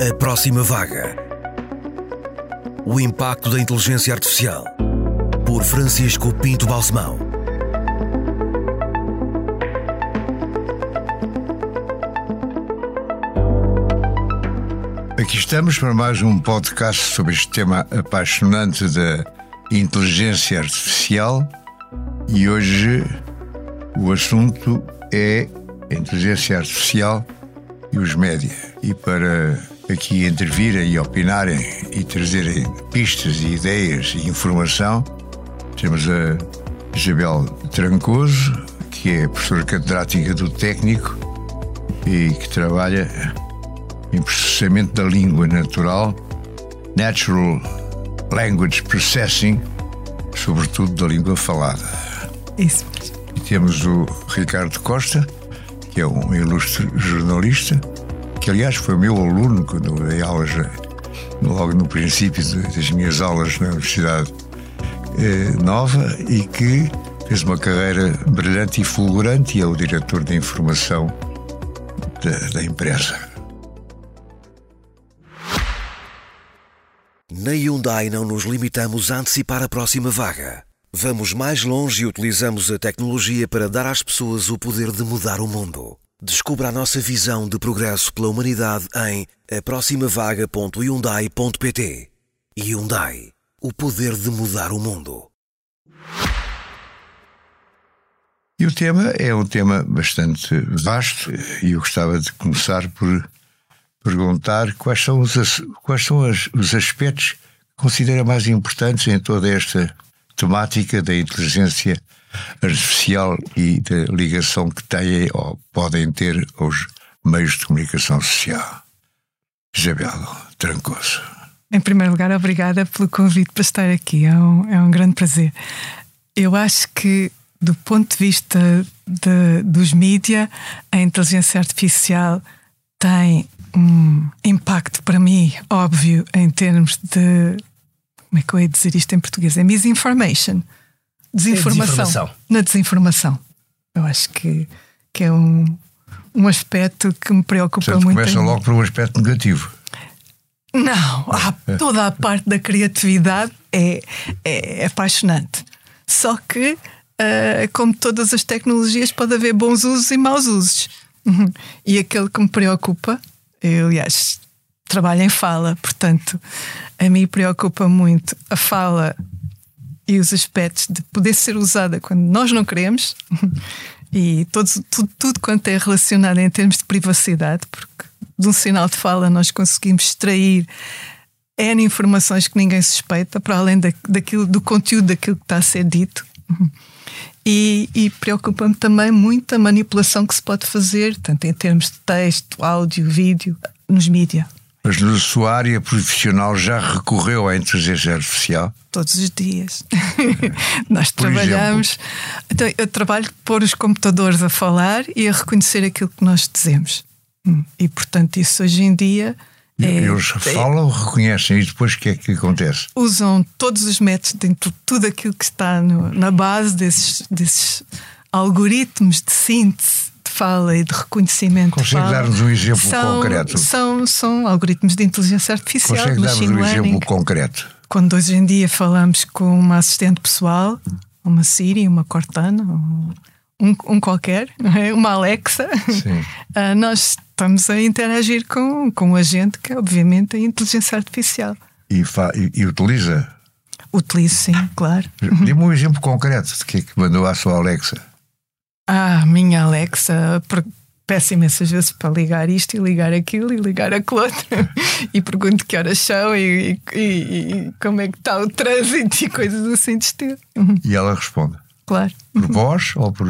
A próxima vaga. O impacto da inteligência artificial. Por Francisco Pinto Balsemão. Aqui estamos para mais um podcast sobre este tema apaixonante da inteligência artificial e hoje o assunto é a inteligência artificial e os média. E para aqui intervirem e opinarem e trazerem pistas e ideias e informação, temos a Isabel Trancoso, que é professora catedrática do técnico e que trabalha em processamento da língua natural, Natural Language Processing, sobretudo da língua falada. Isso. E temos o Ricardo Costa, que é um ilustre jornalista, que aliás foi meu aluno quando eu dei aulas, logo no princípio das minhas aulas na Universidade eh, Nova, e que fez uma carreira brilhante e fulgurante e é o diretor de informação da, da empresa. Na Hyundai não nos limitamos a antecipar a próxima vaga. Vamos mais longe e utilizamos a tecnologia para dar às pessoas o poder de mudar o mundo. Descubra a nossa visão de progresso pela humanidade em aproximavaga.hyundai.pt Hyundai. O poder de mudar o mundo. E o tema é um tema bastante vasto e eu gostava de começar por perguntar quais são os, quais são os aspectos que considera mais importantes em toda esta temática da inteligência artificial e da ligação que têm ou podem ter aos meios de comunicação social. Isabel Trancoso. Em primeiro lugar, obrigada pelo convite para estar aqui. É um, é um grande prazer. Eu acho que, do ponto de vista de, dos mídias, a inteligência artificial tem um impacto para mim óbvio em termos de. Como é que eu ia dizer isto em português? É misinformation. Desinformação. É desinformação. Na desinformação. Eu acho que, que é um, um aspecto que me preocupa Portanto, muito. Começa logo por um aspecto negativo. Não, há, toda a parte da criatividade é, é, é apaixonante. Só que, uh, como todas as tecnologias, pode haver bons usos e maus usos. E aquele que me preocupa, eu, aliás, trabalho em fala, portanto, a mim preocupa muito a fala e os aspectos de poder ser usada quando nós não queremos e tudo, tudo quanto é relacionado em termos de privacidade, porque de um sinal de fala nós conseguimos extrair N informações que ninguém suspeita, para além da, daquilo, do conteúdo daquilo que está a ser dito. E, e preocupa-me também muito a manipulação que se pode fazer, tanto em termos de texto, áudio, vídeo, nos mídias. Mas na sua área profissional já recorreu à inteligência artificial? Todos os dias. Nós Por trabalhamos. Então, eu trabalho pôr os computadores a falar e a reconhecer aquilo que nós dizemos. Hum, e, portanto, isso hoje em dia. É, Eles falam, é, reconhecem e depois o que é que acontece? Usam todos os métodos dentro de tudo aquilo que está no, na base desses, desses algoritmos de síntese fala e de reconhecimento. Consegue dar-nos um exemplo são, concreto? São, são algoritmos de inteligência artificial. Consegue dar-nos um exemplo concreto? Quando hoje em dia falamos com uma assistente pessoal, uma Siri, uma Cortana, um, um qualquer, é? uma Alexa, uh, nós estamos a interagir com, com um agente que é, obviamente, a inteligência artificial. E, e, e utiliza? Utilizo, sim, claro. Dê-me um exemplo concreto de que é que mandou à sua Alexa. Ah, minha Alexa, peço imensas vezes para ligar isto e ligar aquilo e ligar aquilo outro e pergunto que horas são e, e, e, como é que está o trânsito e coisas assim de estilo. E ela responde? Claro. Por voz ou por.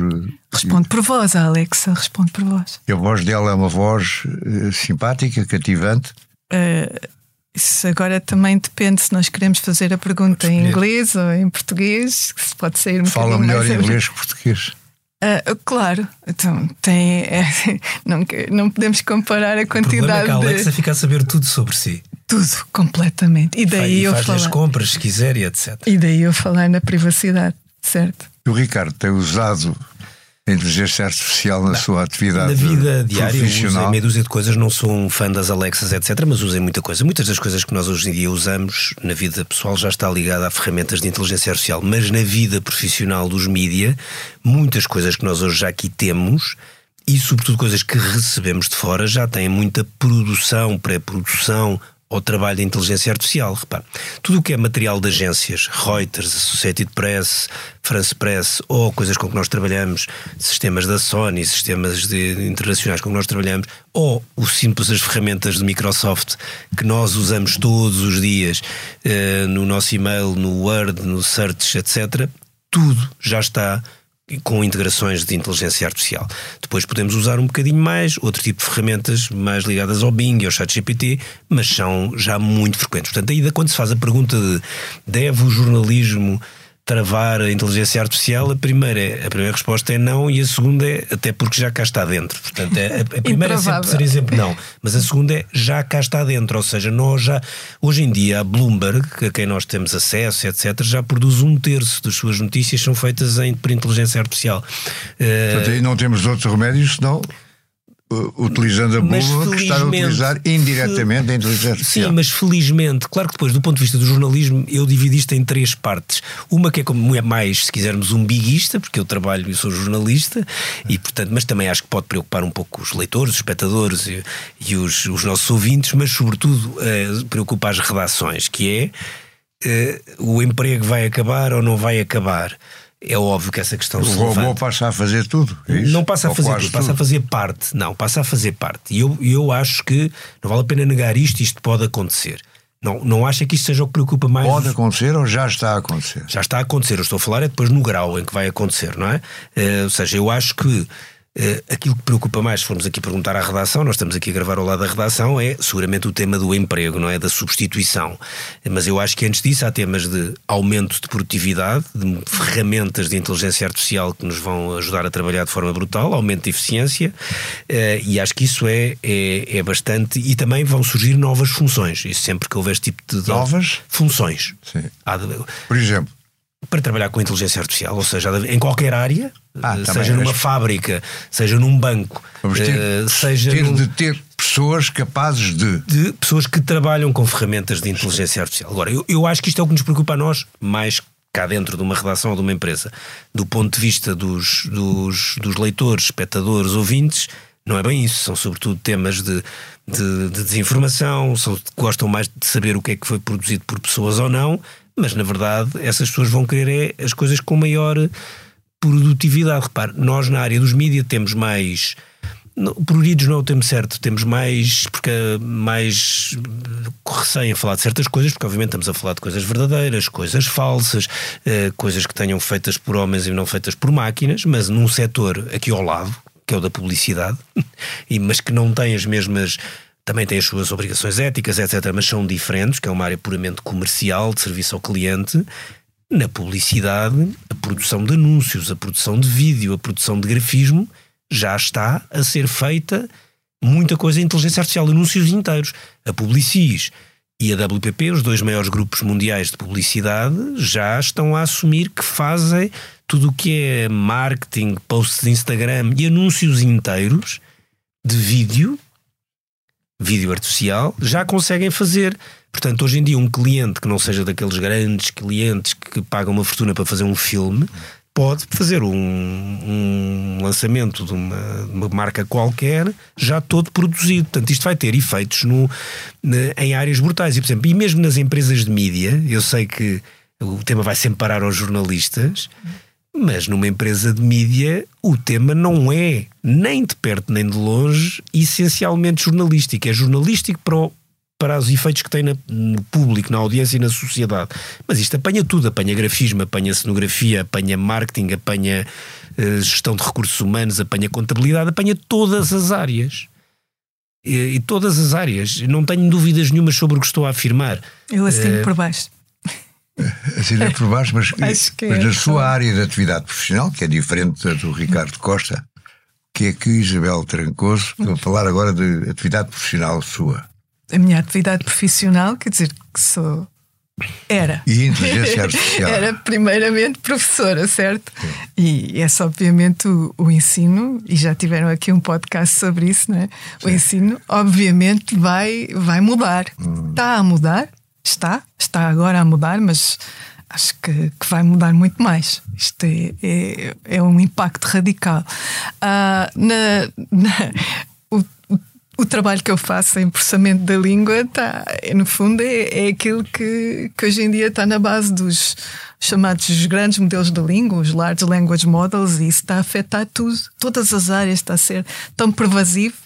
Responde por voz, a Alexa responde por voz. E a voz dela é uma voz uh, simpática, cativante? Uh, isso agora também depende se nós queremos fazer a pergunta em inglês ou em português, se pode sair um Fala melhor em inglês que português. Uh, claro, então tem. É, não, não podemos comparar a quantidade. O problema é que a Alexa de... fica a saber tudo sobre si. Tudo, completamente. E daí e eu faz falar. as compras se quiser e etc. E daí eu falar na privacidade, certo? O Ricardo tem usado inteligência artificial na sua atividade Na vida diária, profissional? meia dúzia de coisas, não sou um fã das Alexas, etc., mas usei muita coisa. Muitas das coisas que nós hoje em dia usamos na vida pessoal já está ligada a ferramentas de inteligência artificial, mas na vida profissional dos mídia, muitas coisas que nós hoje já aqui temos e, sobretudo, coisas que recebemos de fora já têm muita produção, pré-produção ao trabalho de inteligência artificial. Repare, tudo o que é material de agências, Reuters, Associated Press, France Press, ou coisas com que nós trabalhamos, sistemas da Sony, sistemas de- internacionais com que nós trabalhamos, ou o simples as ferramentas de Microsoft que nós usamos todos os dias eh, no nosso e-mail, no Word, no Search, etc., tudo já está com integrações de inteligência artificial. Depois podemos usar um bocadinho mais outro tipo de ferramentas mais ligadas ao Bing e ao ChatGPT, mas são já muito frequentes. Portanto, ainda quando se faz a pergunta de deve o jornalismo travar a inteligência artificial, a primeira, é- a primeira resposta é não e a segunda é até porque já cá está dentro. Portanto, é- a, a primeira é sempre, seria sempre não, mas a segunda é já cá está dentro, ou seja, nós já hoje em dia a Bloomberg, a quem nós temos acesso, etc, já produz um terço das suas notícias são feitas em, por inteligência artificial. Portanto, aí não temos outro remédio senão utilizando a Bloomberg que está a utilizar indiretamente a inteligência artificial. Sim, mas felizmente, claro que depois, do ponto de vista do jornalismo, eu dividi isto em três partes. Uma que é como é mais, se quisermos, um biguista, porque eu trabalho e sou jornalista, e portanto, mas também acho que pode preocupar um pouco os leitores, os espectadores e, e os, os nossos ouvintes, mas sobretudo eh, preocupa as redações, que é eh, o emprego vai acabar ou não vai acabar. É óbvio que essa questão O se robô levanta. passa a fazer tudo. é? Não passa a Ou fazer quase tudo, passa a tudo. fazer parte. Não, passa a fazer parte. E eu, eu acho que não vale a pena negar isto, isto pode acontecer. Não, não acha que isto seja o que preocupa mais? Pode acontecer ou já está a acontecer? Já está a acontecer, eu estou a falar é depois no grau em que vai acontecer, não é? Eh, ou seja, eu acho que aquilo que preocupa mais, se formos aqui perguntar à redação, nós estamos aqui a gravar ao lado da redação, é seguramente o tema do emprego, não é? Da substituição. Mas eu acho que antes disso há temas de aumento de produtividade, de ferramentas de inteligência artificial que nos vão ajudar a trabalhar de forma brutal, aumento de eficiência, eh, e acho que isso é, é, é bastante. E também vão surgir novas funções. Isso sempre que houver este tipo de. Novas? Funções. Sim. Há Por exemplo, para trabalhar com inteligência artificial, ou seja, em qualquer área, Ah, também. seja numa fábrica, seja num banco, ter, eh, seja ter num- de ter pessoas capazes de. de pessoas que trabalham com ferramentas de inteligência artificial. Agora, eu, eu acho que isto é o que nos preocupa a nós, mais cá dentro de uma redação ou de uma empresa. Do ponto de vista dos, dos, dos leitores, espectadores, ouvintes, não é bem isso. São sobretudo temas de, de, de desinformação, são, gostam mais de saber o que é que foi produzido por pessoas ou não, mas na verdade essas pessoas vão querer é as coisas com maior produtividade. Repare, nós na área dos mídias temos mais. Pruridos não é o termo certo, temos mais, porque mais receio em falar de certas coisas, porque obviamente estamos a falar de coisas verdadeiras, coisas falsas, eh, coisas que tenham feitas por homens e não feitas por máquinas, mas num setor aqui ao lado, que é o da publicidade, mas que não tem as mesmas. Também tem as suas obrigações éticas, etc., mas são diferentes, que é uma área puramente comercial, de serviço ao cliente. Na publicidade, a produção de anúncios, a produção de vídeo, a produção de grafismo já está a ser feita muita coisa em inteligência artificial, anúncios inteiros. A Publicis e a WPP, os dois maiores grupos mundiais de publicidade, já estão a assumir que fazem tudo o que é marketing, posts de Instagram e anúncios inteiros de vídeo, vídeo artificial, já conseguem fazer. Portanto, hoje em dia, um cliente que não seja daqueles grandes clientes que pagam uma fortuna para fazer um filme, pode fazer um, um lançamento de uma, uma marca qualquer já todo produzido. Portanto, isto vai ter efeitos no, em áreas brutais. E, por exemplo, e mesmo nas empresas de mídia, eu sei que o tema vai sempre parar aos jornalistas, mas numa empresa de mídia o tema não é, nem de perto nem de longe, essencialmente jornalístico. É jornalístico para, o- para os efeitos que tem na- no público, na audiência e na sociedade. Mas isto apanha tudo: apanha grafismo, apanha cenografia, apanha marketing, apanha eh, gestão de recursos humanos, apanha contabilidade, apanha todas as áreas. E, todas as áreas. Não tenho dúvidas nenhumas sobre o que estou a afirmar. Eu assino Eh, por baixo. Assim é por baixo, mas, mas é na sua área de atividade profissional, que é diferente da do Ricardo Costa, que é que Isabel Trancoso, vou falar agora de atividade profissional sua. A minha atividade profissional, quer dizer, que sou Era. E inteligência artificial. Era primeiramente professora, certo? E esse, obviamente, o, o, ensino, e já tiveram aqui um podcast sobre isso, não é? O ensino, obviamente, vai, vai mudar. Hum. Está a mudar, está, está agora a mudar, mas acho que, que vai mudar muito mais. Isto é, é, é um impacto radical. Uh, na, na o, o trabalho que eu faço em processamento da língua tá, no fundo é, é aquilo que, que hoje em dia está na base dos chamados grandes modelos de língua, os Large Language Models, e isso está a afetar tudo, todas as áreas, está a ser tão pervasivo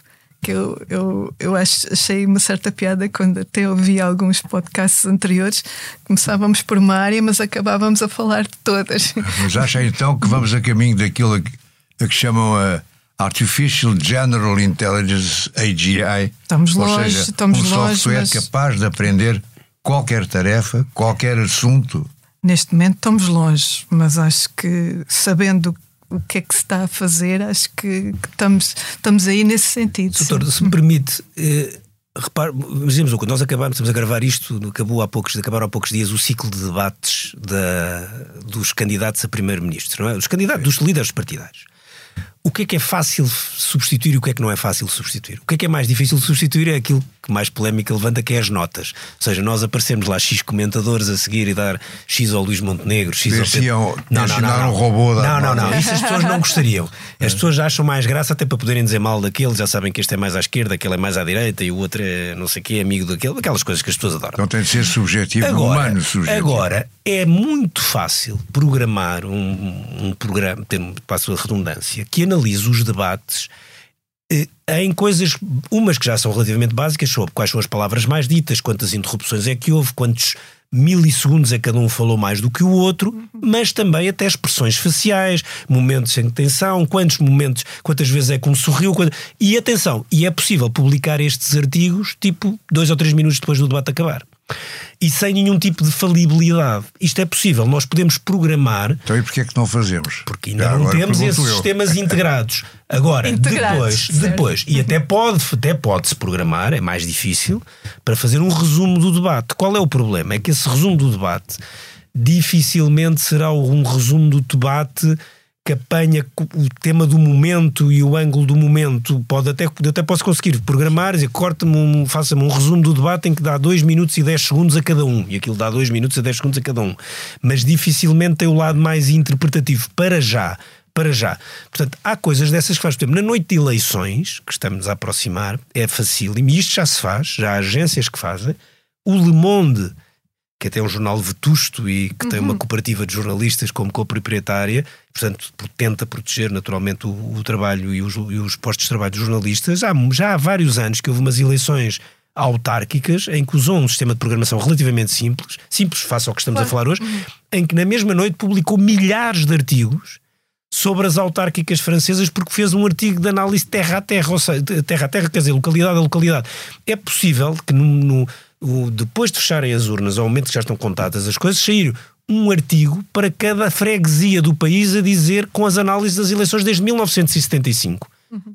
que eu, eu, eu achei uma certa piada quando até ouvi alguns podcasts anteriores. Começávamos por uma área, mas acabávamos a falar de todas. Mas acha então que vamos a caminho daquilo que, a que chamam a Artificial General Intelligence AGI. Estamos Ou longe, seja, estamos um longe. software mas... capaz de aprender qualquer tarefa, qualquer assunto. Neste momento estamos longe, mas acho que sabendo o que é que se está a fazer, acho que, que estamos, estamos aí nesse sentido. Doutor, se me permite, eh, repare, o que nós acabamos, estamos a gravar isto, acabou há poucos, acabaram há poucos dias o ciclo de debates da, dos candidatos a primeiro-ministro, não é? Os candidatos, dos líderes partidários o que é que é fácil substituir e o que é que não é fácil substituir? O que é que é mais difícil de substituir é aquilo que mais polémica levanta, que é as notas. Ou seja, nós aparecemos lá X comentadores a seguir e dar X ao Luís Montenegro, X ao Pedro. Não, não, não, não. Um robô não, não, não. Isso as pessoas não gostariam. As pessoas já acham mais graça até para poderem dizer mal daquele, já sabem que este é mais à esquerda, aquele é mais à direita e o outro é não sei o que, amigo daquele, aquelas coisas que as pessoas adoram. Então tem de ser subjetivo, agora, humano subjetivo. Agora, é muito fácil programar um, um programa, ter, passo a redundância, que analise os debates eh, em coisas, umas que já são relativamente básicas, sobre quais são as palavras mais ditas, quantas interrupções é que houve, quantos milissegundos é que cada um falou mais do que o outro, mas também até expressões faciais, momentos em tensão, quantos momentos, quantas vezes é que um sorriu. E atenção, e é possível publicar estes artigos tipo dois ou três minutos depois do debate acabar e sem nenhum tipo de falibilidade. Isto é possível, nós podemos programar. Então e porquê é que não fazemos? Porque ainda Já, não temos esses eu. sistemas integrados. Agora, integrados, depois, depois, e até pode, até pode-se programar, é mais difícil, para fazer um resumo do debate. Qual é o problema? É que esse resumo do debate dificilmente será um resumo do debate que apanha o tema do momento e o ângulo do momento. Pode até, até posso conseguir programar, dizer, corta-me, um, faça-me um resumo do debate em que dá 2 minutos e 10 segundos a cada um. E aquilo dá 2 minutos e 10 segundos a cada um. Mas dificilmente tem o lado mais interpretativo. Para já. Para já. Portanto, há coisas dessas que faz. Por exemplo, na noite de eleições, que estamos a aproximar, é fácil, e isto já se faz, já há agências que fazem. O Le Monde que até é um jornal vetusto e que uhum. tem uma uhum. cooperativa de jornalistas como coproprietária, portanto tenta proteger naturalmente o, o trabalho e os, e os, postos de trabalho dos jornalistas. Há, já há vários anos que houve umas eleições autárquicas em que usou um sistema de programação relativamente simples, simples face ao que estamos claro. a falar hoje, uhum. em que na mesma noite publicou milhares de artigos sobre as autárquicas francesas porque fez um artigo de análise terra a terra, ou seja, terra a terra, quer dizer, localidade a localidade. É possível que no, no o, depois de fecharem as urnas, ao momento que já estão contadas as coisas, sair um artigo para cada freguesia do país a dizer com as análises das eleições desde 1975. Uhum.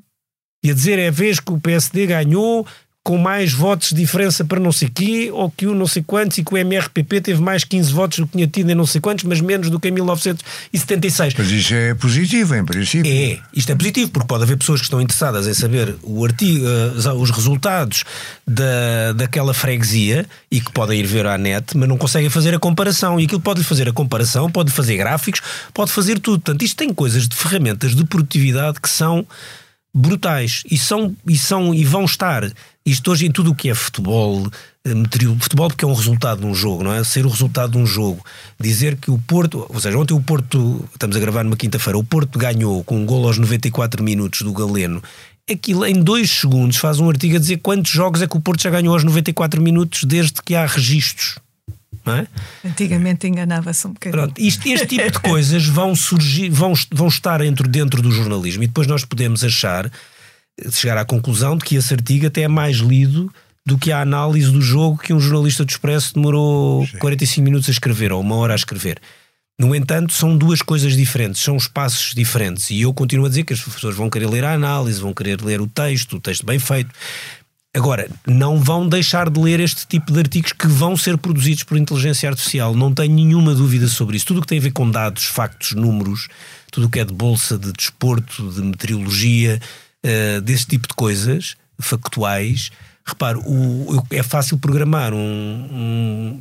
E a dizer é a vez que o PSD ganhou com mais votos de diferença para não sei quê, ou que o não sei quantos, e que o MRPP teve mais 15 votos do que tinha tido em não sei quantos, mas menos do que em 1976. Mas isso é positivo, em princípio. É, isto é positivo, porque pode haver pessoas que estão interessadas em saber o artigo, eh, os resultados da, daquela freguesia e que podem ir ver à net, mas não conseguem fazer a comparação. E aquilo pode-lhe fazer a comparação, pode fazer gráficos, pode fazer tudo. Portanto, isto tem coisas de ferramentas de produtividade que são brutais e são e são e vão estar isto hoje em tudo o que é futebol, eh, futebol porque é um resultado de um jogo, não é? Ser o resultado de um jogo. Dizer que o Porto, ou seja, ontem o Porto, estamos a gravar numa quinta-feira, o Porto ganhou com um gol aos 94 minutos do Galeno. Aquilo em dois segundos faz um artigo a dizer quantos jogos é que o Porto já ganhou aos 94 minutos desde que há registros. É? Antigamente enganava-se um bocadinho. Pronto, isto, este tipo de coisas vão surgir, vão, vão estar dentro, dentro do jornalismo e depois nós podemos achar chegar à conclusão de que esse artigo até é mais lido do que a análise do jogo que um jornalista do Expresso demorou Sim. 45 minutos a escrever ou uma hora a escrever. No entanto, são duas coisas diferentes, são espaços diferentes. E eu continuo a dizer que as pessoas vão querer ler a análise, vão querer ler o texto, o texto bem feito. Agora, não vão deixar de ler este tipo de artigos que vão ser produzidos por inteligência artificial. Não tenho nenhuma dúvida sobre isso. Tudo o que tem a ver com dados, factos, números, tudo o que é de bolsa, de desporto, de meteorologia, uh, desse tipo de coisas factuais. Repare, o, é fácil programar um, um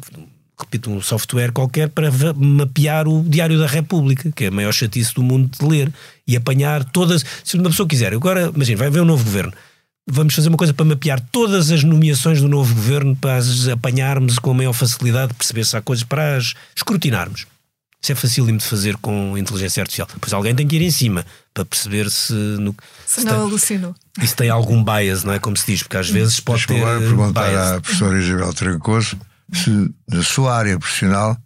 repito, um software qualquer para mapear o Diário da República, que é a maior chatice do mundo de ler, e apanhar todas. Se uma pessoa quiser, agora, imagina, vai haver um novo governo vamos fazer uma coisa para mapear todas as nomeações do novo governo para as apanharmos com a maior facilidade, perceber se há coisas para as escrutinarmos. Isso é facílimo de fazer com inteligência artificial. Pois alguém tem que ir em cima para perceber se. No, se, se não tem, alucinou. Isso tem algum bias, não é? Como se diz, porque às vezes pode Deixa ter. agora perguntar bias. à professora Isabel Trancoso se na sua área profissional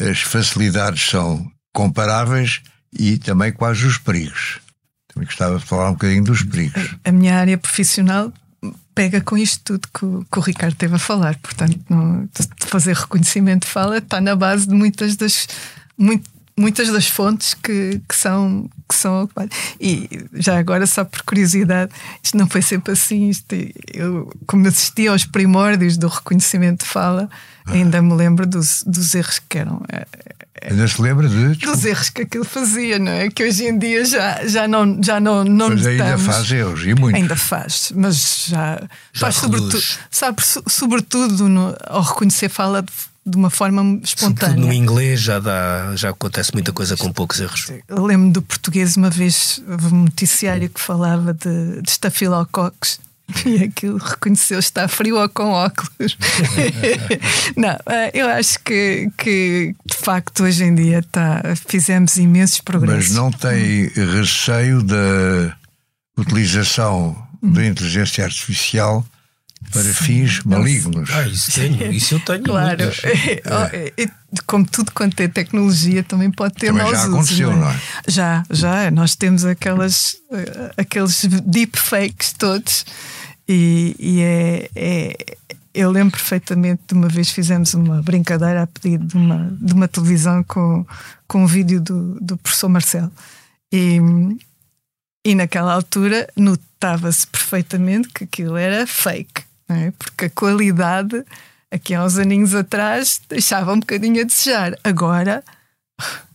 as facilidades são comparáveis e também quais os perigos. Também gostava de falar um bocadinho dos perigos. A minha área profissional pega com isto tudo que o, que o Ricardo teve a falar. Portanto, no, fazer reconhecimento de fala está na base de muitas das, muito, muitas das fontes que, que são que são ocupadas. E já agora, só por curiosidade, isto não foi sempre assim. Isto, eu, como assisti aos primórdios do reconhecimento de fala, ainda me lembro dos, dos erros que eram. Ainda se lembra de? Dos erros que aquilo fazia, não é? Que hoje em dia já, já não, já não, não mas ainda faz erros, e muito. Ainda faz, mas já, já faz sobretudo, sabe, sobretudo no, ao reconhecer fala de, de uma forma espontânea. Sobretudo no inglês já, dá, já acontece muita coisa com poucos erros. Eu lembro do português uma vez, um noticiário que falava de, de estafilococcus E aquilo reconheceu está frio ou com óculos. não, eh, eu acho que, que de facto hoje em dia tá, fizemos imensos progressos. Mas não tem receio da utilização da inteligência artificial para Sim, fins malignos. Ah, isso, tenho, isso eu tenho. Claro, é. Como tudo quanto é tecnologia, também pode ter também maus já aconteceu, usos, não, é? não é? Já, já. Nós temos aquelas, eh, aqueles deepfakes todos e, e é, é, eu lembro perfeitamente de uma vez fizemos uma brincadeira a pedido de uma, de uma televisão com, com um vídeo do, do professor Marcelo. E, e naquela altura notava-se perfeitamente que aquilo era fake, é? porque a qualidade, aqui há uns aninhos atrás, deixava um bocadinho a desejar. Agora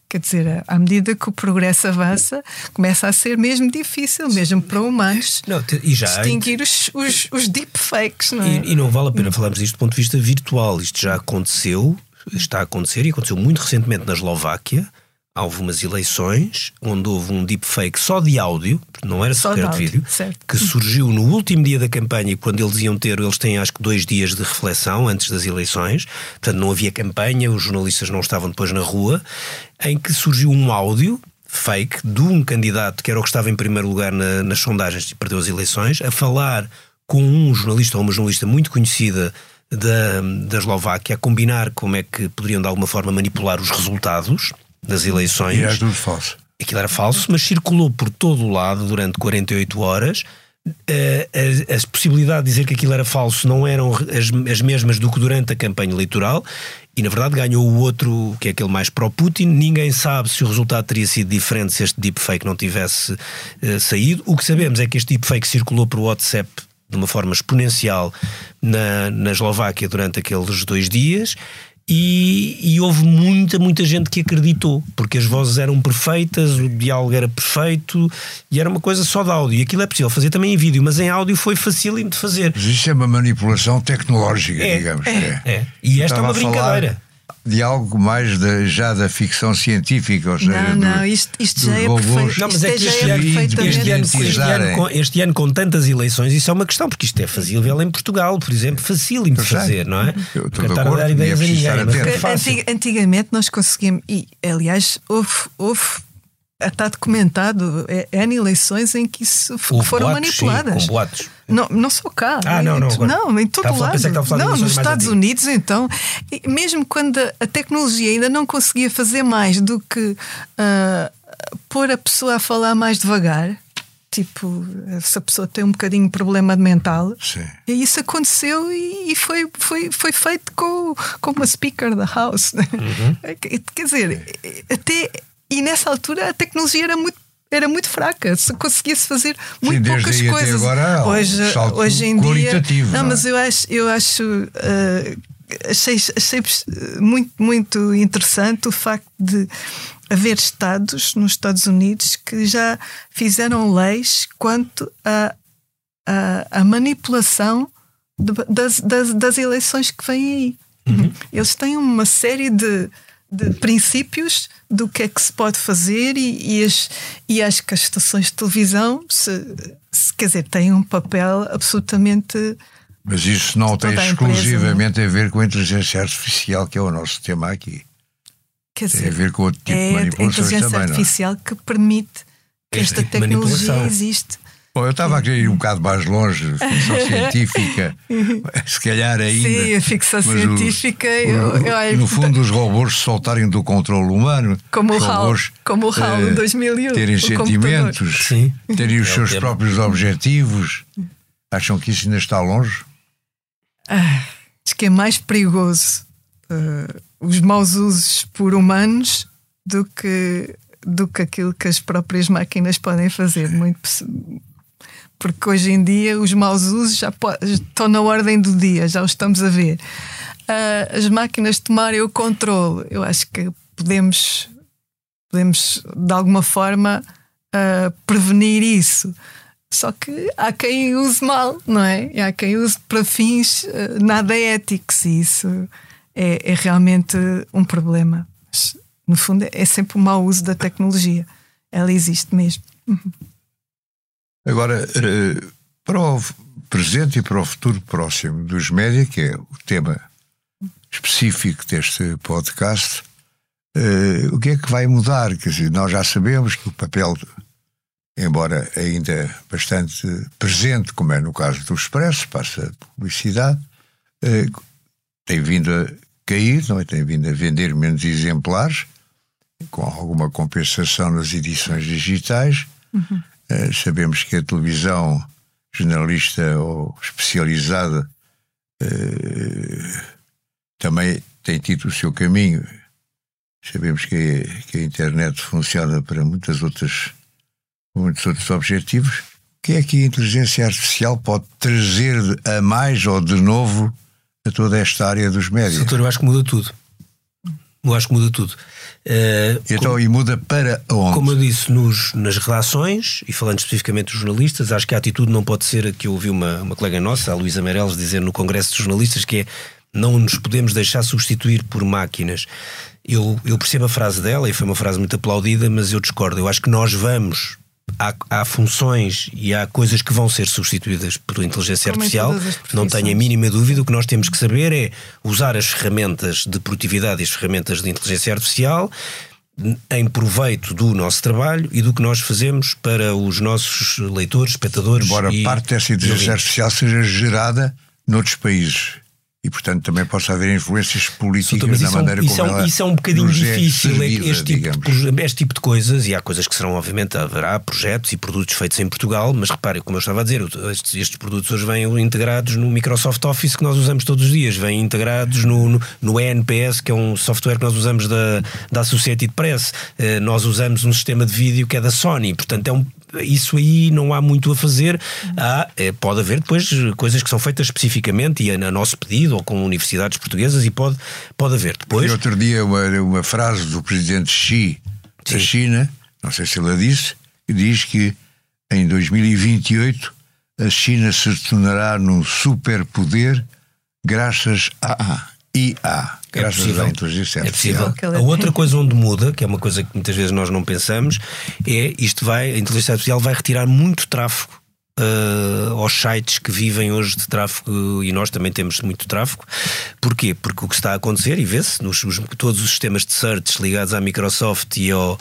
Quer dizer, à medida que o progresso avança, começa a ser mesmo difícil, mesmo para humanos, não, e já, distinguir os, os, os deepfakes. Não é? e, e não vale a pena falarmos disto do ponto de vista virtual. Isto já aconteceu, está a acontecer e aconteceu muito recentemente na Eslováquia houve umas eleições onde houve um deepfake só de áudio, não era só sequer de, vídeo, certo. que surgiu no último dia da campanha, quando eles iam ter, eles têm acho que dois dias de reflexão antes das eleições, portanto não havia campanha, os jornalistas não estavam depois na rua, em que surgiu um áudio fake de um candidato que era o que estava em primeiro lugar na, nas sondagens e perdeu as eleições, a falar com um jornalista ou uma jornalista muito conhecida da, da Eslováquia, a combinar como é que poderiam de alguma forma manipular os resultados das eleições. E era tudo falso. Aquilo era falso, mas circulou por todo o lado durante 48 horas. Uh, a, a, possibilidade de dizer que aquilo era falso não eram as, as mesmas do que durante a campanha eleitoral e na verdade ganhou o outro, que é aquele mais pró-Putin. Ninguém sabe se o resultado teria sido diferente se este deepfake não tivesse uh, saído. O que sabemos é que este deepfake circulou por WhatsApp de uma forma exponencial na, na Eslováquia durante aqueles dois dias e, e, houve muita, muita gente que acreditou, porque as vozes eram perfeitas, o diálogo era perfeito e era uma coisa só de áudio. E aquilo é possível fazer também em vídeo, mas em áudio foi facílimo de fazer. Mas isso é uma manipulação tecnológica, é, digamos. É, é. é. E esta é uma brincadeira de algo mais de, já da ficção científica, ou seja, não, do, não, isto, isto já é perfeito. Não, mas é que este, é ano, este, ano, este, ano, com, este ano com tantas eleições, isso é uma questão, porque isto é fazível em Portugal, por exemplo, facílimo de fazer, não é? Eu estou de acordo, a dar ideias a ninguém, mas é Antigamente nós conseguimos, e aliás, houve, houve está documentado é, é eleições em que isso Houve foram boatos, manipuladas. Sim, boatos. Não, não só cá. Ah, não, não. Não, em todo o lado. Não, nos Estados Unidos, então. Mesmo quando a tecnologia ainda não conseguia fazer mais do que uh, pôr a pessoa a falar mais devagar. Tipo, se a pessoa tem um bocadinho de problema mental, Sim. e isso aconteceu e, foi, foi, foi feito com, com uma speaker da house. Uhum. Quer dizer, até e nessa altura a tecnologia era muito era muito fraca, se conseguisse fazer muito Sim, poucas coisas. agora, um hoje, salto hoje em dia. Não, não é? mas eu acho, eu acho uh, achei, achei muito, muito interessante o facto de haver estados nos Estados Unidos que já fizeram leis quanto à a, a, manipulação de, das, das, das eleições que vêm aí. Uhum. Eles têm uma série de, de princípios do que é que se pode fazer e, e, as, e acho que as estações de televisão, se, se, quer dizer, têm um papel absolutamente. Mas isso não tem a exclusivamente a ver com a inteligência artificial, que é o nosso tema aqui. Quer Tem dizer, a ver com outro tipo de é a manipulações inteligência também, não é? artificial que permite que Este esta tipo de tecnologia existe. Bom, eu estava a querer ir um bocado mais longe, ficção científica, se calhar ainda. Sim, a ficção mas o- científica, eu- eu acho no fundo, os robôs se soltarem do controle humano, Como o HAL, robôs, como o HAL eh, em 2001, terem o computador. sentimentos, Sim. terem os É seus próprios objetivos. Acham que isso ainda está longe? Ah, Diz que é mais perigoso eh, os maus usos por humanos do que, do que aquilo que as próprias máquinas podem fazer. Muito, porque hoje em dia os maus usos já estão na ordem do dia, já os estamos a ver. Ah, as máquinas tomarem o controle, eu acho que podemos, podemos de alguma forma ah, prevenir isso. Só que há quem use mal, não é? E há quem use para fins eh, nada éticos e isso é, é realmente um problema. Mas, no fundo, é sempre o mau uso da tecnologia. Ela existe mesmo. Agora, eh, para o presente e para o futuro próximo dos média, que é o tema específico deste podcast, eh, o que é que vai mudar? Quer dizer, nós já sabemos que o papel, embora ainda bastante presente, como é no caso do Expresso, passa publicidade, eh, tem vindo a cair, não é? tem vindo a vender menos exemplares, com alguma compensação nas edições digitais. Eh, sabemos que a televisão jornalista ou especializada eh, também tem tido o seu caminho. Sabemos que, que a internet funciona para muitas outras, muitos outros objetivos. O que é que a inteligência artificial pode trazer a mais ou de novo a toda esta área dos médias? Doutor, eu acho que muda tudo. Eu acho que muda tudo. Eh, Então, e muda para onde? Como eu disse, nos, nas redações, e falando especificamente dos jornalistas, acho que a atitude não pode ser a que eu ouvi uma, uma colega nossa, a Luísa Meireles, dizer no Congresso dos Jornalistas, que é não nos podemos deixar substituir por máquinas. Eu, eu percebo a frase dela, e foi uma frase muito aplaudida, mas eu discordo. Eu acho que nós vamos. Há, há funções e há coisas que vão ser substituídas por inteligência Como artificial. Não tenho a mínima dúvida. O que nós temos que saber é usar as ferramentas de produtividade e as ferramentas de inteligência artificial em proveito do nosso trabalho e do que nós fazemos para os nossos leitores, espectadores. Embora e, parte dessa inteligência artificial seja gerada noutros países. E, portanto, também possa haver influências políticas na é um, maneira isso, é como um, ela isso é um bocadinho é difícil. é servida, este, tipo de, este tipo de coisas, e há coisas que serão, obviamente, haverá projetos e produtos feitos em Portugal, mas repare, como eu estava a dizer, estes, estes produtos hoje vêm integrados no Microsoft Office que nós usamos todos os dias, vêm integrados no, no, no ENPS, que é um software que nós usamos da, da Associated Press. Eh, nós usamos um sistema de vídeo que é da Sony, portanto, é um. Isso aí não há muito a fazer. Há, eh, pode haver depois coisas que são feitas especificamente e a, a nosso pedido ou com universidades portuguesas e pode, pode haver. Depois, E outro dia, uma, uma frase do presidente Xi da Sim. China, não sei se ele a disse, que diz que em 2028 a China se tornará num superpoder graças à IA, É graças possível. à inteligência É possível. A outra coisa onde muda, que é uma coisa que muitas vezes nós não pensamos, é isto vai, a inteligência artificial vai retirar muito tráfego eh, aos sites que vivem hoje de tráfego e nós também temos muito tráfego. Porquê? Porque o que está a acontecer, e vê-se, nos, os- todos os sistemas de search ligados à Microsoft e, ao,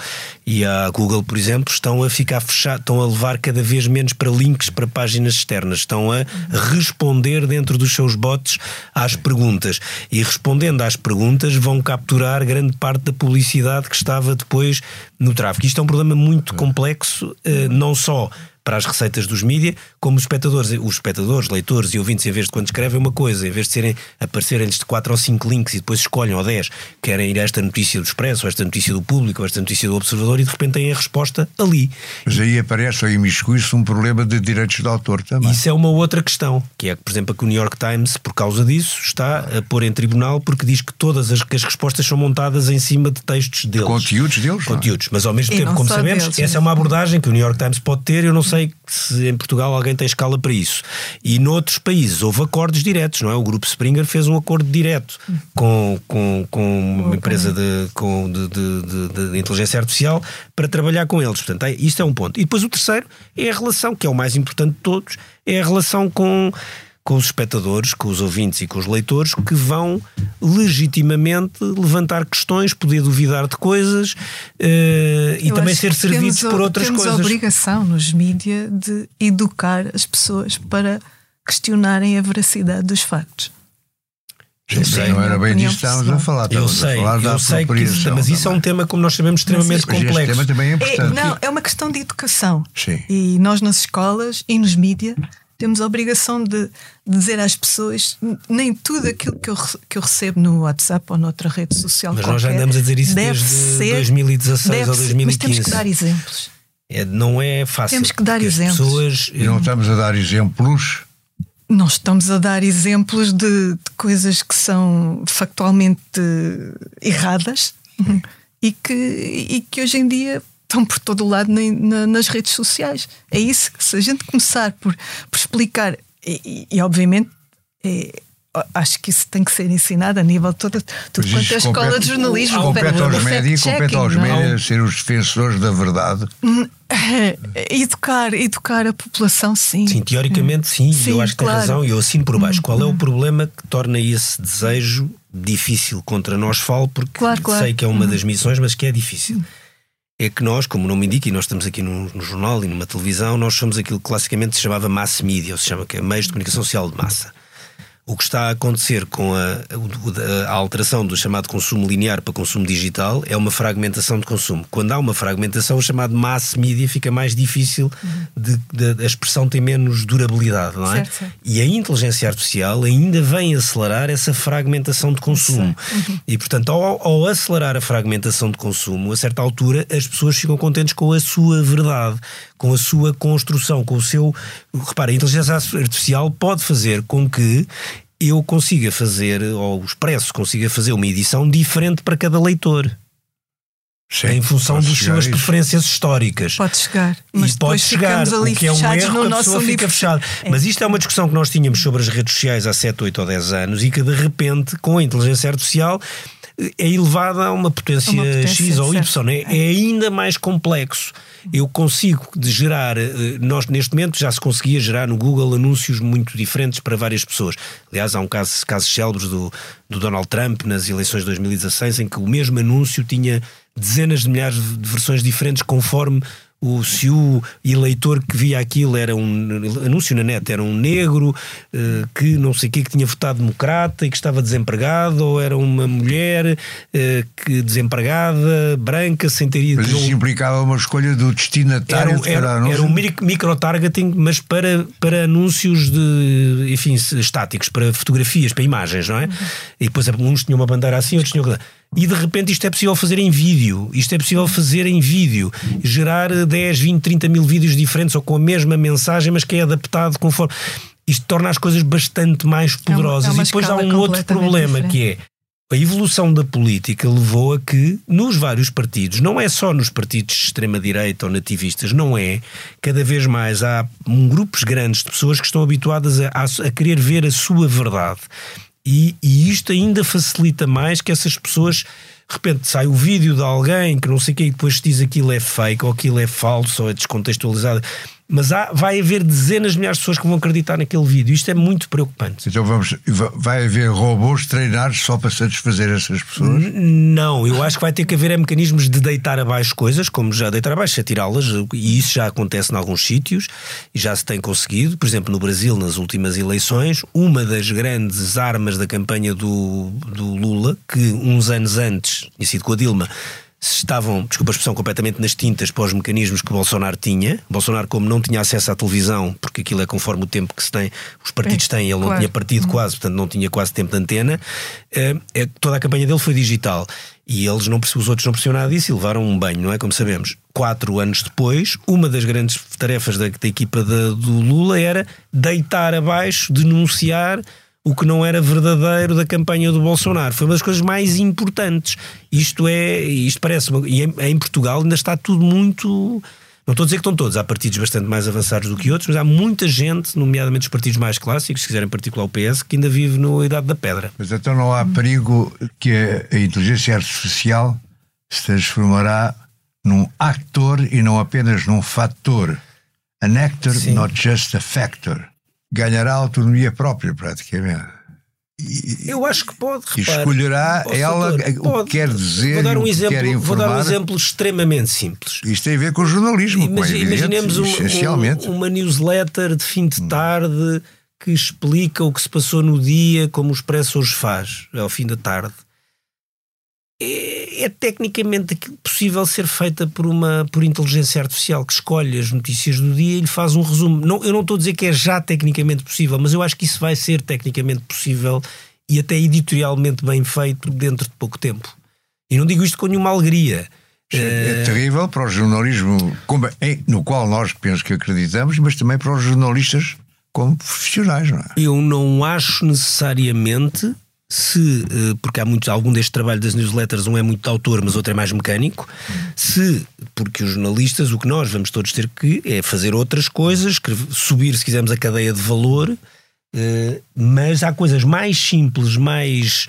e à Google, por exemplo, estão a ficar fechados, estão a levar cada vez menos para links para páginas externas, estão a responder dentro dos seus bots às perguntas. E respondendo às perguntas, vão capturar grande parte da publicidade que estava depois no tráfego. Isto é um problema muito complexo, eh, não só para as receitas dos mídia, como os espectadores, os espectadores, leitores e ouvintes, em vez de quando escrevem uma coisa, em vez de serem aparecerem-lhes de 4 ou 5 links e depois escolhem ou 10, querem ir a esta notícia do Expresso, ou esta notícia do Público, ou esta notícia do Observador e de repente têm a resposta ali. Mas aí aparece ou imiscui-se um problema de direitos de autor também. Isso é uma outra questão, que é que, por exemplo, que o New York Times, por causa disso, está a pôr em tribunal porque diz que todas as, que as respostas são montadas em cima de textos deles. Conteúdos deles. não Mas ao mesmo E tempo, como sabemos, deles, essa é uma abordagem que o New York Times pode ter. Eu não sei se em Portugal alguém tem escala para isso. E noutros países houve acordos diretos, não é? O grupo Springer fez um acordo direto com, com, com uma empresa de, com, de, de- de- de inteligência artificial para trabalhar com eles. Portanto, é- isto é um ponto. E depois o terceiro é a relação, que é o mais importante de todos, é a relação com com os espectadores, com os ouvintes e com os leitores que vão legitimamente levantar questões, poder duvidar de coisas eh, e Eu também ser servidos temos, por outras temos coisas. a obrigação nos mídia de educar as pessoas para questionarem a veracidade dos factos. Eu sei. não era bem disso que estávamos a falar. Eu Estávamos a sei, falar da eu sei que apropriação mas isso é um também. tema, como nós sabemos, extremamente Mas complexo. tema também é É, importante. não, é uma questão de educação. Sim. E nós nas escolas e nos mídia temos a obrigação de, de dizer às pessoas nem tudo aquilo que eu, que eu recebo no WhatsApp ou noutra rede social. Mas nós já qualquer andamos a dizer isso deve desde ser- 2016 deve ou ser- 2015. Mas temos que dar exemplos. É, não é fácil. Temos que dar exemplos. Pessoas, E não estamos a dar exemplos. Nós estamos a dar exemplos de, de coisas que são factualmente erradas e que, e que hoje em dia estão por todo o lado nem- na- nas redes sociais. É isso que se a gente começar por, por explicar, e, e- e, obviamente é, acho que isso tem que ser ensinado a nível de toda, tudo Mas quanto isso é a escola de jornalismo. Compete aos médias, compete aos é? médias ser os defensores da verdade. Educar, educar a população, sim. Sim, teoricamente sim, Sim, e eu acho que claro. tem razão, e eu assino por baixo. Qual é o problema que torna esse desejo difícil contra nós? Falo porque Claro, claro. sei que é uma das missões, mas que é difícil. É que nós, como o nome indica, e nós estamos aqui num, jornal e numa televisão, nós somos aquilo que classicamente se chamava mass media, ou se chama que é meios de comunicação social de massa. O que está a acontecer com a, a alteração do chamado consumo linear para consumo digital é uma fragmentação de consumo. Quando há uma fragmentação, o chamado mass media fica mais difícil, de, de- a expressão tem menos durabilidade, não é? Certo, certo. E a inteligência artificial ainda vem acelerar essa fragmentação de consumo. E, portanto, ao, ao acelerar a fragmentação de consumo, a certa altura as pessoas ficam contentes com a sua verdade, com a sua construção, com o seu. Repara, a inteligência artificial pode fazer com que eu consiga fazer, ou o Expresso consiga fazer uma edição diferente para cada leitor, Sim, em função das suas isso. preferências históricas Pode chegar. Mas e pode depois chegar, o que é um erro no que a nosso pessoa fica livro. fechada. É. Mas isto é uma discussão que nós tínhamos sobre as redes sociais há 7, 8 ou 10 anos e que de repente, com a inteligência artificial, é elevada a uma potência, Uma potência, X ou Y. certo. É, é ainda mais complexo. Eu consigo de gerar, eh, nós neste momento já se conseguia gerar no Google anúncios muito diferentes para várias pessoas. Aliás, há um caso, casos célebres do, do Donald Trump nas eleições de 2016 em que o mesmo anúncio tinha dezenas de milhares de versões diferentes conforme o, se o eleitor que via aquilo era um anúncio na net, era um negro eh, que não sei o que, que tinha votado democrata e que estava desempregado, ou era uma mulher eh, que desempregada, branca, sem ter ido. Mas isso não- implicava uma escolha do era, destinatário de cada era, anúncio. era um micro- micro-targeting, mas para, para anúncios de, enfim, estáticos, para fotografias, para imagens, não é? E depois uns tinham uma bandeira assim, outros tinham. E de repente isto é possível fazer em vídeo. Isto é possível fazer em vídeo. Gerar 10, 20, 30 mil vídeos diferentes ou com a mesma mensagem, mas que é adaptado conforme. Isto torna as coisas bastante mais poderosas. é uma e depois há um outro problema diferente. que é a evolução da política levou a que, nos vários partidos, não é só nos partidos de extrema-direita ou nativistas, não é, cada vez mais há grupos grandes de pessoas que estão habituadas a, a- a querer ver a sua verdade. E, e isto ainda facilita mais que essas pessoas. De repente sai o vídeo de alguém que não sei o que e depois diz aquilo é fake ou aquilo é falso ou é descontextualizado. Mas há, vai haver dezenas de milhares de pessoas que vão acreditar naquele vídeo. Isto é muito preocupante. Então vamos, va- vai haver robôs treinados só para satisfazer essas pessoas? Não, eu acho que vai ter que haver é, mecanismos de deitar abaixo coisas, como já deitar abaixo, atirá-las, e isso já acontece em alguns sítios e já se tem conseguido. Por exemplo, no Brasil, nas últimas eleições, uma das grandes armas da campanha do, do Lula, que uns anos antes, tinha sido com a Dilma, estavam, desculpa a expressão, completamente nas tintas para os mecanismos que Bolsonaro tinha. Bolsonaro, como não tinha acesso à televisão, porque aquilo é conforme o tempo que se tem, os partidos É, têm, ele não claro. tinha partido quase, portanto não tinha quase tempo de antena. eh, é, toda a campanha dele foi digital. E eles não, os outros não perceberam nada disso e levaram um banho, não é? Como sabemos. Quatro anos depois, uma das grandes tarefas da, da equipa da- do Lula era deitar abaixo, denunciar o que não era verdadeiro da campanha do Bolsonaro. Foi uma das coisas mais importantes. Isto é, isto parece, e em, em Portugal ainda está tudo muito. Não estou a dizer que estão todos, há partidos bastante mais avançados do que outros, mas há muita gente, nomeadamente os partidos mais clássicos, se quiserem em particular o PS, que ainda vive na idade da pedra. Mas então não há perigo que a, a inteligência artificial se transformará num actor e não apenas num fator. An actor, Sim. not just a factor. Ganhará autonomia própria, praticamente. Eu acho que pode, E repare. escolherá ela doutor, o pode. que quer dizer, Vou dar o um que exemplo, vou dar um exemplo extremamente simples. Isto tem a ver com o jornalismo, como é Imaginemos uma, um- uma newsletter de fim de tarde que explica o que se passou no dia, como o Expresso hoje faz, ao fim da tarde. É, é tecnicamente possível ser feita por uma por inteligência artificial que escolhe as notícias do dia e lhe faz um resumo. Não, eu não estou a dizer que é já tecnicamente possível, mas eu acho que isso vai ser tecnicamente possível e até editorialmente bem feito dentro de pouco tempo. E não digo isto com nenhuma alegria. É terrível para o jornalismo como- em- no qual nós penso que acreditamos, mas também para os jornalistas como profissionais, não é? Eu não acho necessariamente se, eh, porque há muito, algum deste trabalho das newsletters, um é muito de autor, mas outro é mais mecânico, se, porque os jornalistas, o que nós vamos todos ter que é fazer outras coisas, subir, se quisermos, a cadeia de valor, eh, mas há coisas mais simples, mais.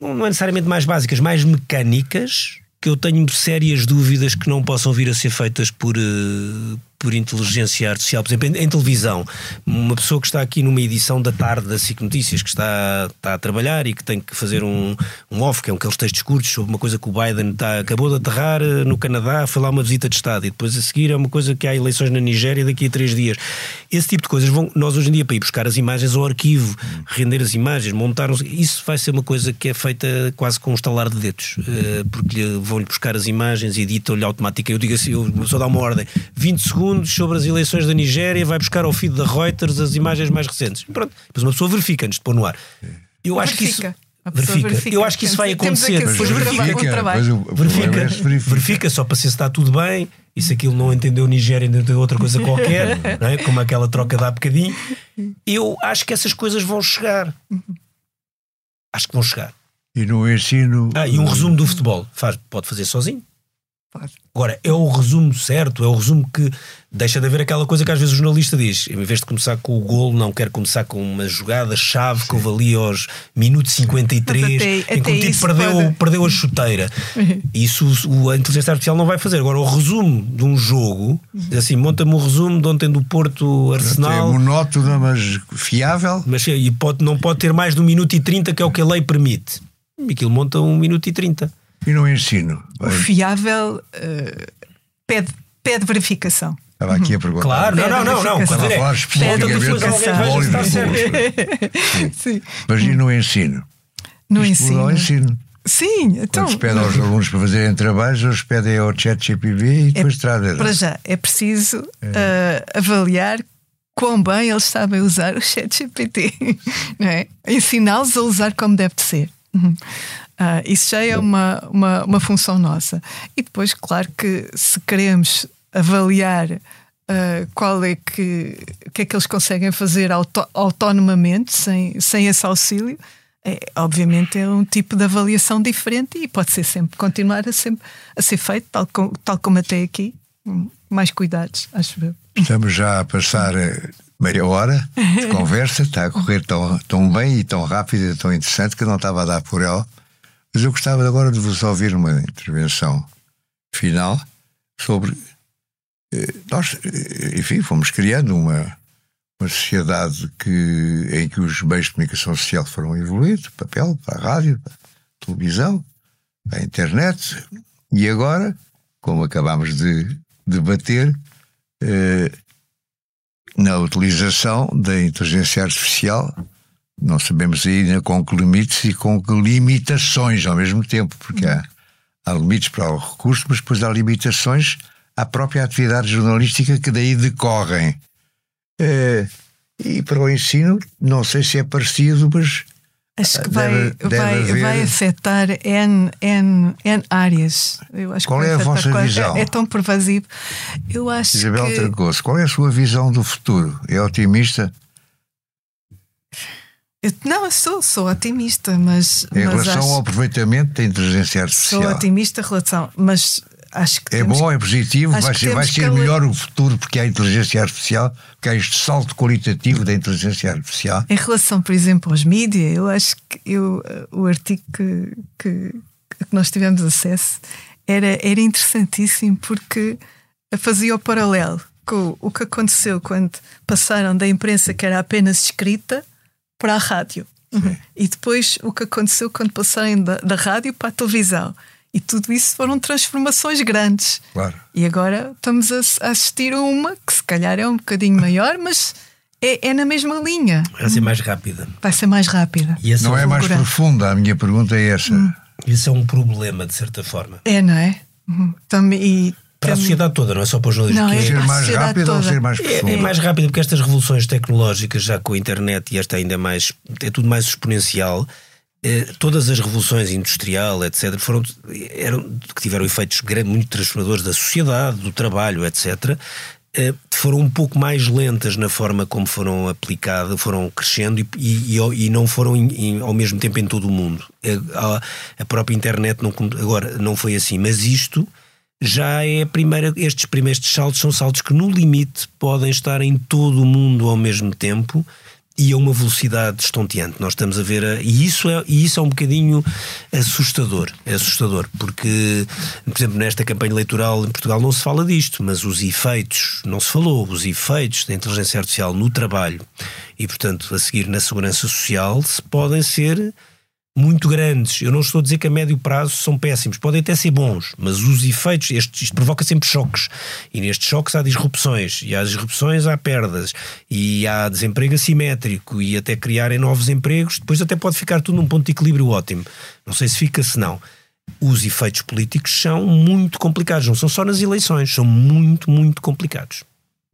não não é necessariamente mais básicas, mais mecânicas, que eu tenho sérias dúvidas que não possam vir a ser feitas por, eh, por inteligência artificial. Por exemplo, em, em televisão, uma pessoa que está aqui numa edição da tarde da SIC Notícias, que está, está a trabalhar e que tem que fazer um, um off, que é um aqueles textos curtos sobre uma coisa que o Biden está, acabou de aterrar eh, no Canadá, foi lá uma visita de Estado e depois a seguir é uma coisa que há eleições na Nigéria daqui a três dias. Esse tipo de coisas vão, nós hoje em dia, para ir buscar as imagens ao arquivo, render as imagens, montar, isso vai ser uma coisa que é feita quase com um estalar de dedos, eh, porque lhe- vão-lhe buscar as imagens e editam-lhe automática. Eu digo assim, eu só dá uma ordem, 20 segundos sobre as eleições da Nigéria, vai buscar ao feed da Reuters as imagens mais recentes. Pronto, depois uma pessoa verifica antes de pôr no ar. Eu acho que isso. Verifica. Verifica. verifica. Eu acho que isso vai acontecer. aqui Depois verifica. o- Verifica, é verifica. verifica só para ser se está tudo bem e se aquilo não entendeu Nigéria, entendeu outra coisa qualquer, não é? como aquela troca de há bocadinho. Eu acho que essas coisas vão chegar. Acho que vão chegar. E no ensino. Ah, e um resumo do futebol faz, pode fazer sozinho. Pode. Agora, é o resumo certo, é o resumo que deixa de haver aquela coisa que às vezes o jornalista diz, em vez de começar com o golo, não quer começar com uma jogada-chave que houve ali aos minutos 53, Mas até- em que o tipo isso perdeu, pode- perdeu a chuteira. Isso o- a inteligência artificial não vai fazer. Agora, o resumo de um jogo, diz assim, monta-me o resumo de ontem do Porto É Arsenal. monótona, mas fiável. Mas e pode, não pode ter mais de um minuto e 30, que é o que a lei permite. E aquilo monta um minuto e 30. E no ensino. O fiável eh, pede, pede verificação. Estava aqui a perguntar. Claro, não, não, não, não. Falar é, especificamente depois de alguém futebol veja e se está de. Sim. Mas e no ensino? No Isto ensino. ensino. Sim, então. Quando se pede aos alunos para fazerem trabalhos, eles pedem ao chat GPB e depois trazem. Para já, é preciso eh, avaliar quão bem eles sabem usar o chat GPT. Não é? Ensiná-los a usar como deve de ser. Uhum. Ah, isso já é uma, uma, uma função nossa. E depois, claro que se queremos avaliar ah, qual é que, o que é que eles conseguem fazer auto, autonomamente, sem, sem esse auxílio, é, obviamente é um tipo de avaliação diferente e pode ser sempre, continuar a, sempre, a ser feito, tal, com, tal como até aqui. Mais cuidados, acho eu. Estamos já a passar eh, meia hora de conversa, está a correr tão, tão bem e tão rápido e tão interessante que não estava a dar por ela. Mas eu gostava agora de vos ouvir uma intervenção final sobre. eh, Nós, eh, enfim, fomos criando uma, uma sociedade que, em que os meios de comunicação social foram evoluindo papel, para a rádio, para a televisão, para a internet. E agora, como acabámos de debater, eh, na utilização da inteligência artificial, não sabemos ainda com que limites e com que limitações ao mesmo tempo, porque há, há limites para o recurso, mas depois há limitações à própria atividade jornalística que daí decorrem. É, e para o ensino, não sei se é parecido, mas. Acho que vai, deve, deve vai, haver... vai afetar N, N, N áreas. Eu acho qual que é a vossa é, visão? É, tão pervasivo. Eu acho Isabel que... Tragoso, qual é a sua visão do futuro? É otimista? Eu, não, eu sou, sou otimista, mas. Em mas relação acho, ao aproveitamento da inteligência artificial. Sou otimista em relação, mas acho que. É temos, bom, é positivo, vai ser, vai ser melhor o futuro porque há inteligência artificial, porque há este salto qualitativo da inteligência artificial. Em relação, por exemplo, aos mídias, eu acho que eu, o artigo que, que, que nós tivemos acesso era, era interessantíssimo porque fazia o paralelo com o que aconteceu quando passaram da imprensa que era apenas escrita para a rádio. Uhum. E depois o que aconteceu quando passaram da, da rádio para a televisão. E tudo isso foram transformações grandes. Claro. E agora estamos a, a assistir a uma que se calhar é um bocadinho maior, mas é, é, na mesma linha. Vai ser mais rápida. Vai ser mais rápida. não é, é mais profunda, a minha pergunta é essa. Hum. Isso é um problema, de certa forma. É, não é? Uhum. Também, e para a sociedade toda, não é só para os jornalistas. Não, é ser mais rápido toda. ou ser mais profundo? É, é, mais rápido porque estas revoluções tecnológicas, já com a internet e esta ainda mais. é tudo mais exponencial. Eh, todas as revoluções industrial, etc., foram, eram, que tiveram efeitos muito transformadores da sociedade, do trabalho, etc., eh, foram um pouco mais lentas na forma como foram aplicadas, foram crescendo e, e, e não foram in, in, ao mesmo tempo em todo o mundo. Eh, a, a própria internet não, agora não foi assim, mas isto já é a primeira, estes primeiros saltos são saltos que no limite podem estar em todo o mundo ao mesmo tempo e a uma velocidade estonteante. Nós estamos a ver, a, e, isso é, e isso é um bocadinho assustador. É assustador, porque, por exemplo, nesta campanha eleitoral em Portugal não se fala disto, mas os efeitos, não se falou, os efeitos da inteligência artificial no trabalho e, portanto, a seguir na segurança social, se podem ser muito grandes. Eu não estou a dizer que a médio prazo são péssimos, podem até ser bons, mas os efeitos, isto, isto provoca sempre choques. E nestes choques há disrupções, e há disrupções há perdas, e há desemprego assimétrico, e até criarem novos empregos, depois até pode ficar tudo num ponto de equilíbrio ótimo. Não sei se fica, se não. Os efeitos políticos são muito complicados, não são só nas eleições, são muito, muito complicados.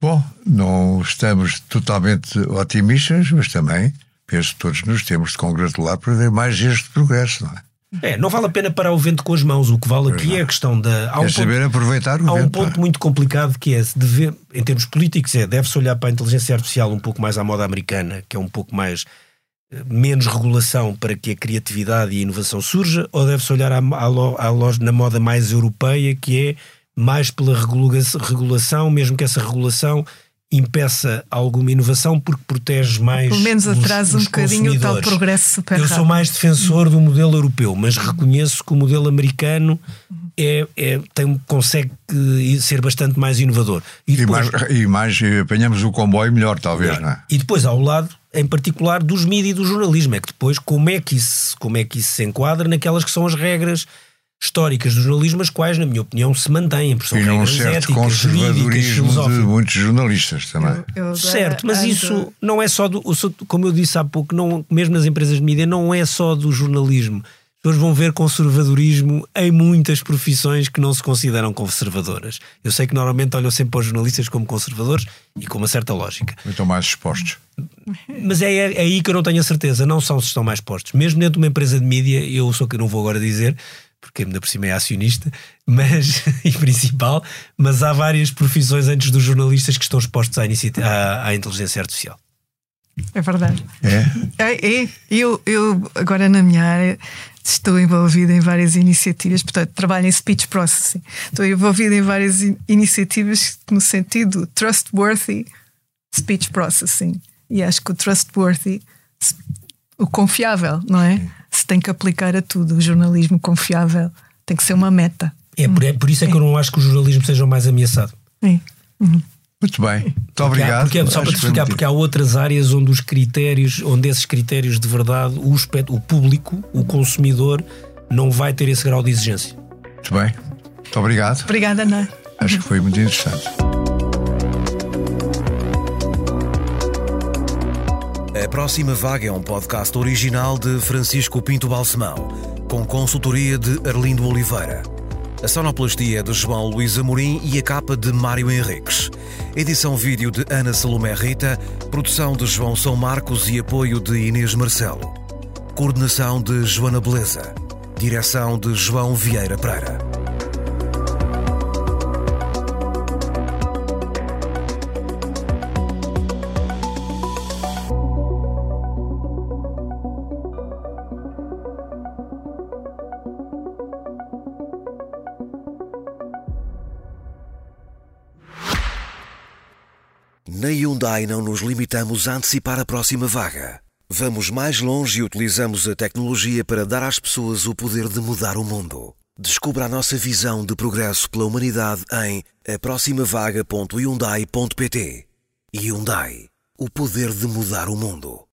Bom, não estamos totalmente otimistas, mas também penso que todos nos temos de congratular por haver mais este progresso, não é? É, não vale a pena parar o vento com as mãos. O que vale aqui é a questão da. Há um é saber ponto, aproveitar o Há vento, um ponto é? muito complicado que é, deve, em termos políticos, é deve-se olhar para a inteligência artificial um pouco mais à moda americana, que é um pouco mais eh, menos regulação para que a criatividade e a inovação surja, ou deve-se olhar à, à, à, na moda mais europeia, que é mais pela regulação, mesmo que essa regulação impeça alguma inovação porque protege mais. Pelo menos atrasa um bocadinho o tal progresso super Eu rápido. sou mais defensor do modelo europeu, mas reconheço que o modelo americano é, é, tem, consegue ser bastante mais inovador. E, depois, e, mais, e mais apanhamos o comboio melhor, talvez, é. não é? E depois, ao lado, em particular, dos mídias e do jornalismo, é que depois como é que isso, como é que isso se enquadra naquelas que são as regras históricas do jornalismo, as quais, na minha opinião, se mantêm. Porque são e num certo éticas, conservadorismo de muitos jornalistas também. Eu, eu certo, mas ando... isso não é só do. Como eu disse há pouco, não, mesmo nas empresas de mídia, não é só do jornalismo. As pessoas vão ver conservadorismo em muitas profissões que não se consideram conservadoras. Eu sei que normalmente olham sempre para os jornalistas como conservadores e com uma certa lógica. Estão mais expostos. Mas é, é, aí que eu não tenho a certeza. Não são se estão mais expostos. Mesmo dentro de uma empresa de mídia, eu sou que não vou agora dizer, porque ainda por cima é acionista, mas e principal, mas há várias profissões antes dos jornalistas que estão expostos à, à, à inteligência artificial. É verdade. É? é, é. Eu, eu, agora na minha área, estou envolvida em várias iniciativas, portanto, trabalho em speech processing. Estou envolvida em várias in iniciativas no sentido trustworthy speech processing. E acho que o trustworthy, o confiável, não é? Tem que aplicar a tudo. O jornalismo confiável tem que ser uma meta. É por, é por isso é que eu não acho que o jornalismo seja o mais ameaçado. É. Uhum. Muito bem, muito obrigado. Porque, há, porque, só para te explicar, porque há outras áreas onde os critérios, onde esses critérios de verdade, o, o público, o consumidor, não vai ter esse grau de exigência. Muito bem, muito obrigado. Obrigada, Ana. Acho que foi muito interessante. A Próxima Vaga é um podcast original de Francisco Pinto Balsemão, com consultoria de Arlindo Oliveira. A sonoplastia é de João Luís Amorim e a capa de Mário Henriques. Edição vídeo de Ana Salomé Rita, produção de João São Marcos e apoio de Inês Marcelo. Coordenação de Joana Beleza. Direção de João Vieira Pereira. Hyundai não nos limitamos a antecipar a próxima vaga. Vamos mais longe e utilizamos a tecnologia para dar às pessoas o poder de mudar o mundo. Descubra a nossa visão de progresso pela humanidade em aproximavaga.hyundai.pt. Hyundai. O poder de mudar o mundo.